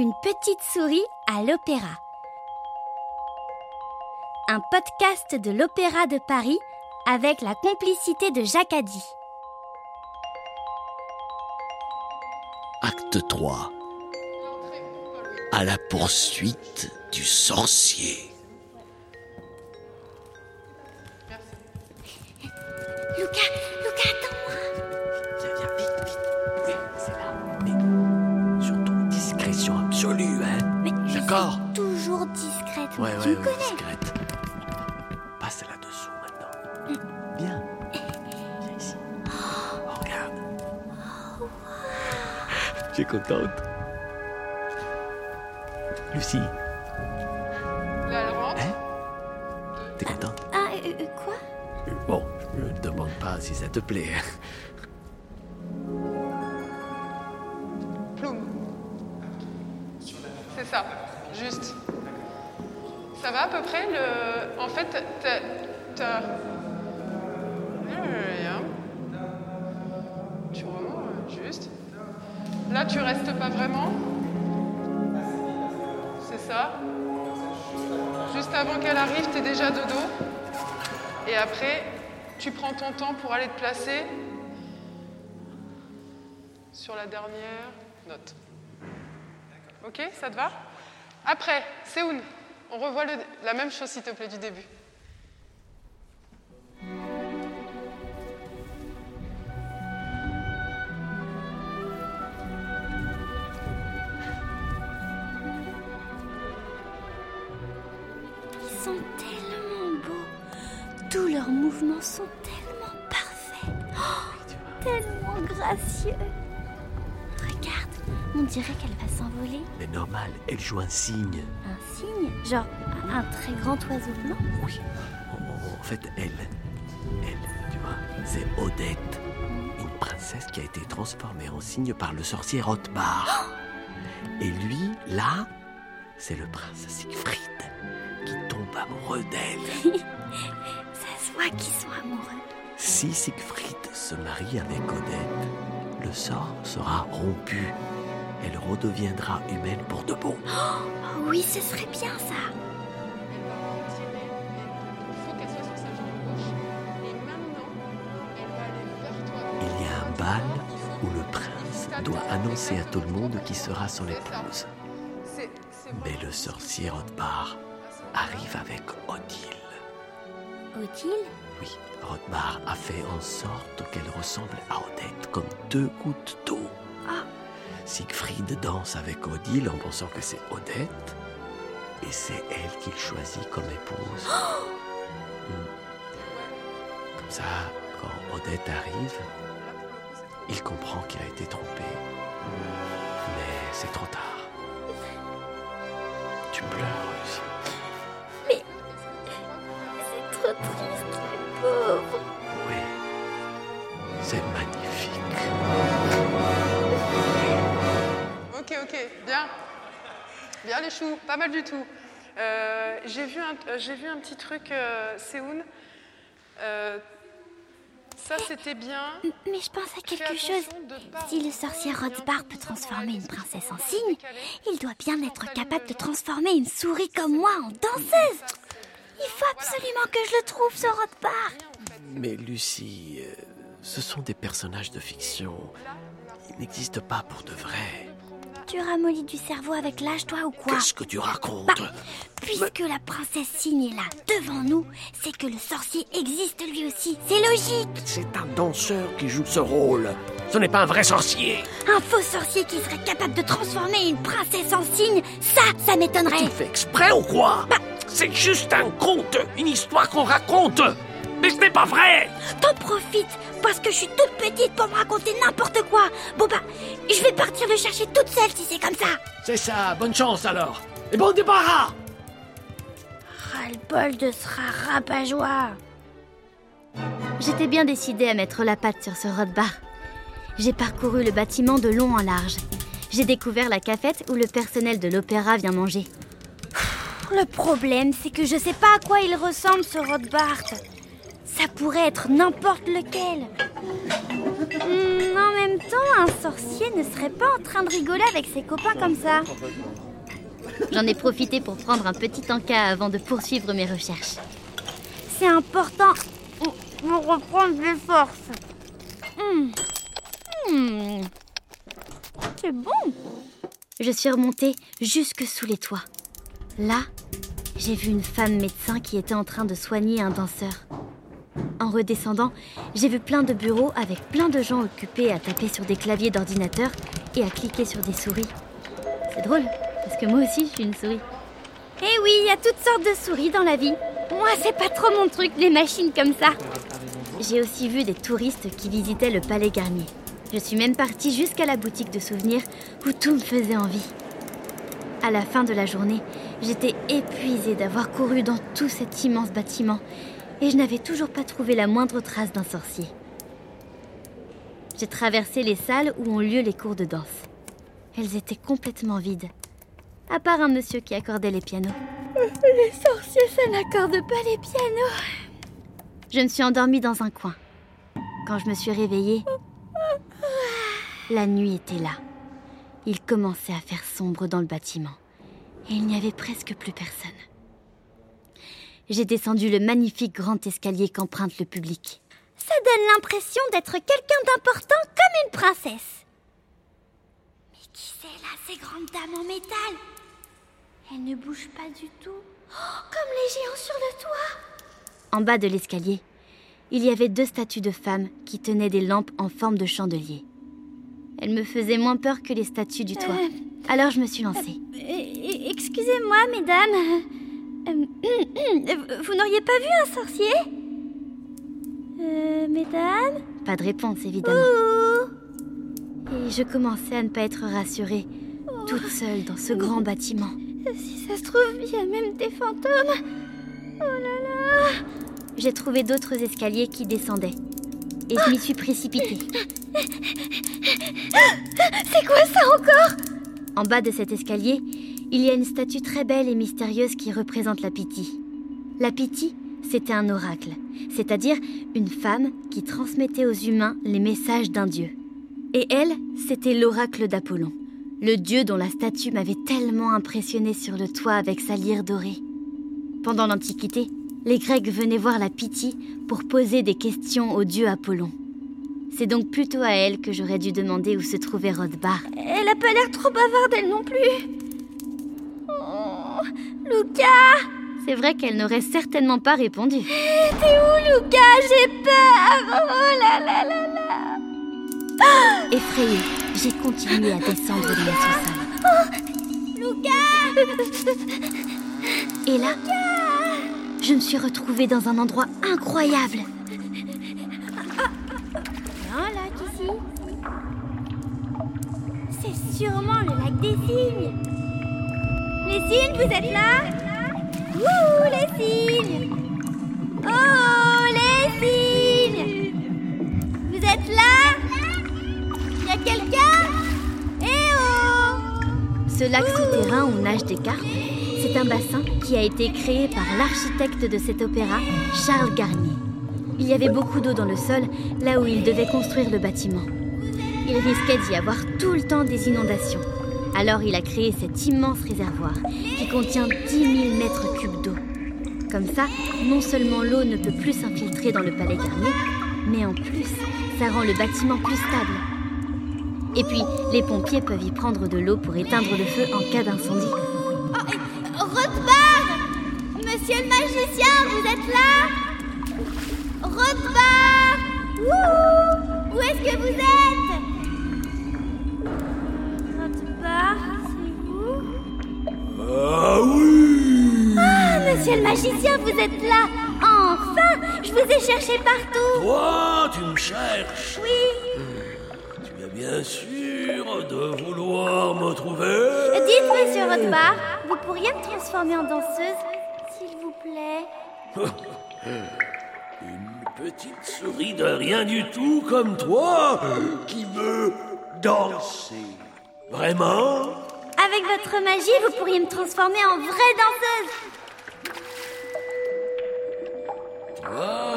Une petite souris à l'opéra. Un podcast de l'Opéra de Paris avec la complicité de Jacques Addy. Acte 3. À la poursuite du sorcier. D'accord. toujours discrète. Ouais, tu ouais, me ouais, connais. discrète. Passe là-dessous maintenant. Viens. Viens ici. Oh, regarde. Tu es contente Lucie, Là, elle rentre. Hein? T'es contente? Ah, euh, euh, quoi? Bon, je ne demande pas si ça te plaît. Ploum. C'est ça, juste. Ça va à peu près le... En fait, t'as... Tu remontes, juste. Là, tu restes pas vraiment. C'est ça. Juste avant qu'elle arrive, t'es déjà de dos. Et après, tu prends ton temps pour aller te placer sur la dernière note. Ok, ça te va? Après, Séoun, on revoit la même chose s'il te plaît du début. Ils sont tellement beaux. Tous leurs mouvements sont tellement parfaits. Oh, tellement gracieux. On dirait qu'elle va s'envoler. Mais normal, elle joue un signe. Un signe? Genre un très grand oiseau blanc? Oui. En, en fait, elle, elle, tu vois, c'est Odette, une princesse qui a été transformée en cygne par le sorcier Rothbard. Et lui, là, c'est le prince Siegfried qui tombe amoureux d'elle. Ça se voit qu'ils sont amoureux. Si Siegfried se marie avec Odette, le sort sera rompu. Elle redeviendra humaine pour de bon. Oh oui, ce serait bien ça. Il y a un bal où le prince doit annoncer à tout le monde qui sera son épouse. Mais le sorcier Rothbard arrive avec Odile. Odile? Oui, Rothbard a fait en sorte qu'elle ressemble à Odette comme deux gouttes d'eau. Siegfried danse avec Odile en pensant que c'est Odette. Et c'est elle qu'il choisit comme épouse. Hmm. Comme ça, quand Odette arrive, il comprend qu'il a été trompé. Mais c'est trop tard. Tu pleures, Lucie. C'est trop triste, Bien les choux, pas mal du tout. Euh, j'ai vu, un- euh, j'ai vu un petit truc, euh, Séoun. Euh, ça, c'était bien. Mais je pense à quelque chose. Si le sorcier tout peut transformer une princesse en cygne, il doit bien être capable de transformer une souris comme moi en danseuse. Il faut absolument que je le trouve, ce Rothbard. Mais Lucie, ce sont des personnages de fiction. Ils n'existent pas pour de vrai. Tu ramollis du cerveau avec l'âge, toi, ou quoi Qu'est-ce que tu racontes Bah, puisque la princesse cygne est là, devant nous, c'est que le sorcier existe lui aussi. C'est logique. C'est un danseur qui joue ce rôle. Ce n'est pas un vrai sorcier. Un faux sorcier qui serait capable de transformer une princesse en cygne, ça, ça m'étonnerait. Tu fais exprès ou quoi C'est juste un conte, une histoire qu'on raconte. Mais ce n'est pas vrai. T'en profites parce que je suis toute petite pour me raconter n'importe quoi. Bon bah, je vais partir le chercher toute seule si c'est comme ça. C'est ça, bonne chance alors. Et bon débarras Ras-le-bol de ce rabat-joie. J'étais bien décidée à mettre la patte sur ce Rothbard. J'ai parcouru le bâtiment de long en large. J'ai découvert la cafette où le personnel de l'opéra vient manger. Le problème, c'est que je sais pas à quoi il ressemble ce Rothbard. Sa pourrait être n'importe lequel. Hmm, en même temps, un sorcier ne serait pas en train de rigoler avec ses copains comme ça. J'en ai profité pour prendre un petit encas avant de poursuivre mes recherches. C'est important pour reprendre des forces. Hmm. Hmm. C'est bon. Je suis remontée jusque sous les toits. Là, j'ai vu une femme médecin qui était en train de soigner un danseur. En redescendant, j'ai vu plein de bureaux avec plein de gens occupés à taper sur des claviers d'ordinateur et à cliquer sur des souris. C'est drôle, parce que moi aussi je suis une souris. Eh oui, il y a toutes sortes de souris dans la vie. Moi, c'est pas trop mon truc, les machines comme ça. J'ai aussi vu des touristes qui visitaient le palais Garnier. Je suis même partie jusqu'à la boutique de souvenirs où tout me faisait envie. À la fin de la journée, j'étais épuisée d'avoir couru dans tout cet immense bâtiment et je n'avais toujours pas trouvé la moindre trace d'un sorcier. J'ai traversé les salles où ont lieu les cours de danse. Elles étaient complètement vides, à part un monsieur qui accordait les pianos. Les sorciers, ça n'accorde pas les pianos. Je me suis endormie dans un coin. Quand je me suis réveillée, la nuit était là. Il commençait à faire sombre dans le bâtiment et il n'y avait presque plus personne. J'ai descendu le magnifique grand escalier qu'emprunte le public. Ça donne l'impression d'être quelqu'un d'important comme une princesse. Mais qui c'est là, ces grandes dames en métal? Elles ne bougent pas du tout. Oh, comme les géants sur le toit. En bas de l'escalier, il y avait deux statues de femmes qui tenaient des lampes en forme de chandelier. Elles me faisaient moins peur que les statues du toit. Alors je me suis lancée. Excusez-moi, mesdames. Vous n'auriez pas vu un sorcier Euh, mesdames Pas de réponse, évidemment. Et je commençais à ne pas être rassurée, toute seule dans ce grand bâtiment. Si ça se trouve, il y a même des fantômes. Oh là là J'ai trouvé d'autres escaliers qui descendaient. Et je m'y suis précipitée. C'est quoi ça encore? En bas de cet escalier, il y a une statue très belle et mystérieuse qui représente la Piti. La Piti, c'était un oracle, c'est-à-dire une femme qui transmettait aux humains les messages d'un dieu. Et elle, c'était l'oracle d'Apollon, le dieu dont la statue m'avait tellement impressionné sur le toit avec sa lyre dorée. Pendant l'Antiquité, les Grecs venaient voir la Piti pour poser des questions au dieu Apollon. C'est donc plutôt à elle que j'aurais dû demander où se trouvait Rothbar. Elle a pas l'air trop bavarde, elle non plus. Oh, Lucas C'est vrai qu'elle n'aurait certainement pas répondu. T'es où, Lucas J'ai peur Oh là là là là Effrayée, j'ai continué à descendre dans la sous-sol. Lucas Et là, je me suis retrouvée dans un endroit incroyable. là. C'est sûrement le lac des cygnes. Les cygnes, vous êtes là? Ouh, les cygnes! Oh, les cygnes! Vous êtes là? Il y a quelqu'un? Eh oh! Ce lac souterrain où nagent des carpes, c'est un bassin qui a été créé par l'architecte de cet opéra, Charles Garnier. Il y avait beaucoup d'eau dans le sol, là où il devait construire le bâtiment. Il risquait d'y avoir tout le temps des inondations. Alors il a créé cet immense réservoir qui contient 10 000 mètres cubes d'eau. Comme ça, non seulement l'eau ne peut plus s'infiltrer dans le palais Garnier, mais en plus, ça rend le bâtiment plus stable. Et puis, les pompiers peuvent y prendre de l'eau pour éteindre le feu en cas d'incendie. Oh, Rothbard Monsieur le magicien, vous êtes là Rothbard Où Où est-ce que vous êtes? Rothbard, c'est vous Ah oui. Ah, monsieur le magicien, vous êtes là. Enfin Je vous ai cherché partout. Toi, tu me cherches. Oui. Tu es bien sûr de vouloir me trouver. Dites, monsieur Rothbard, vous pourriez me transformer en danseuse, s'il vous plaît? Une petite souris de rien du tout comme toi qui veut danser. Vraiment? Avec votre magie, vous pourriez me transformer en vraie danseuse Toi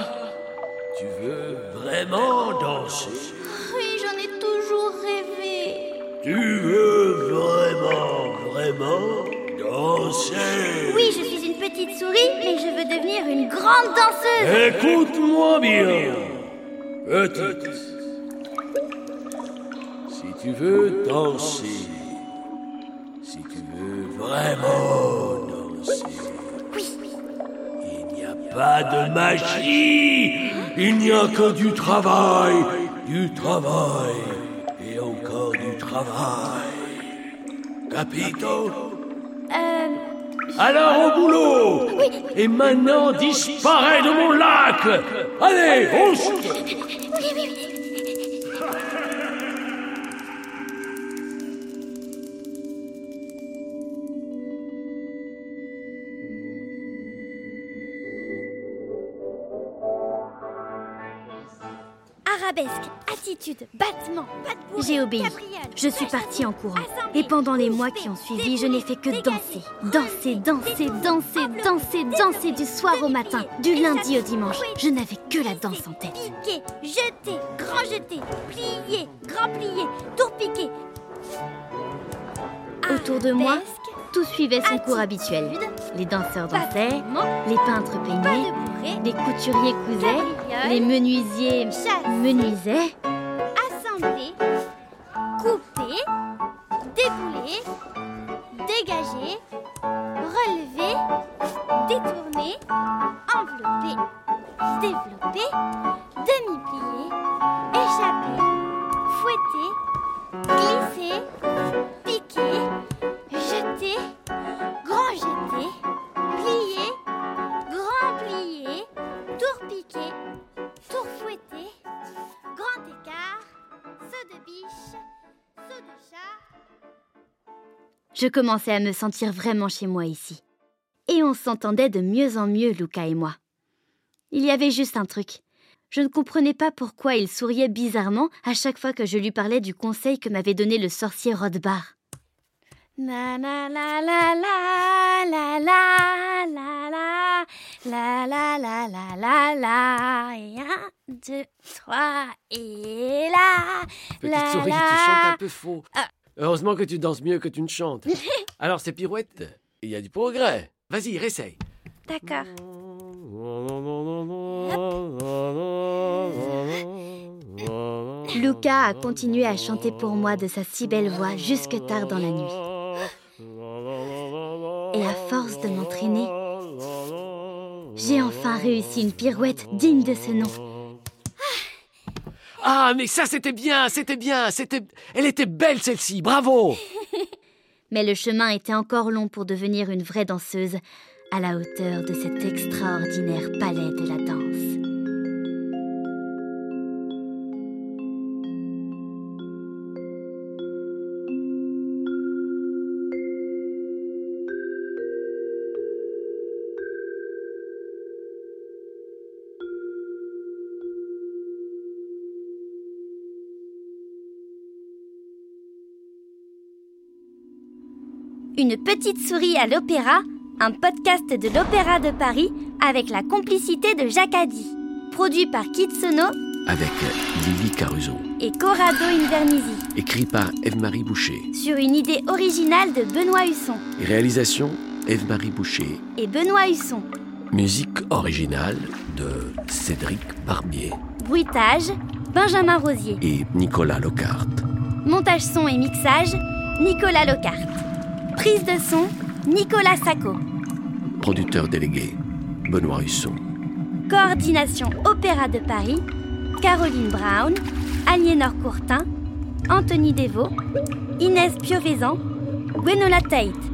Tu veux vraiment danser? Oui, j'en ai toujours rêvé. Tu veux vraiment, vraiment danser? Oui, je suis une petite souris, mais je veux devenir une grande danseuse. Écoute-moi bien, petite. Si tu veux danser, si tu veux vraiment danser, il n'y a pas de magie, il n'y a que du travail, du travail. Et encore du travail. Capito? Euh, Alors au boulot. Et maintenant disparais de mon lac. Allez, on se... arabesque, attitude, battement, pas de bourrée, J'ai obéi. Je suis partie en courant. Et pendant les mois qui ont suivi, je n'ai fait que danser. Danser, danser, danser, danser, danser du soir au matin, du lundi au dimanche. Je n'avais que la danse en tête. Piquer, jeter, grand jeter, plier, grand plier, tour piqué. Autour de moi, tout suivait son cours habituel. Les danseurs dansaient, les peintres peignaient, les couturiers cousaient. Les menuisiers menuisaient. Je commençais à me sentir vraiment chez moi ici. Et on s'entendait de mieux en mieux, Luca et moi. Il y avait juste un truc. Je ne comprenais pas pourquoi il souriait bizarrement à chaque fois que je lui parlais du conseil que m'avait donné le sorcier Rodbar. La la la la la la la la la la la la la la la et un, deux, trois et là Petite la souris, tu chantes un peu faux. Heureusement que tu danses mieux que tu ne chantes. Alors, ces pirouettes, il y a du progrès. Vas-y, réessaye. D'accord. Luca a continué à chanter pour moi de sa si belle voix jusque tard dans la nuit. Et à force de m'entraîner, j'ai enfin réussi une pirouette digne de ce nom. Ah, mais ça, c'était bien, c'était bien, c'était... Elle était belle, celle-ci, bravo Mais le chemin était encore long pour devenir une vraie danseuse à la hauteur de cet extraordinaire palais de la danse. Une petite souris à l'opéra, un podcast de l'Opéra de Paris avec la complicité de Jacques Addy. Produit par Kitsono Avec Lily Caruso. et Corrado Invernizzi. Écrit par Eve-Marie Boucher. Sur une idée originale de Benoît Husson. Réalisation Eve-Marie Boucher. Et Benoît Husson. Musique originale de Cédric Barbier Bruitage, Benjamin Rosier. et Nicolas Locarte. Montage son et mixage, Nicolas Locarte. Prise de son, Nicolas Sacco. Producteur délégué, Benoît Husson. Coordination Opéra de Paris, Caroline Brown, Aliénor Courtin, Anthony Devaux, Inès Piovesan, Gwenola Tate.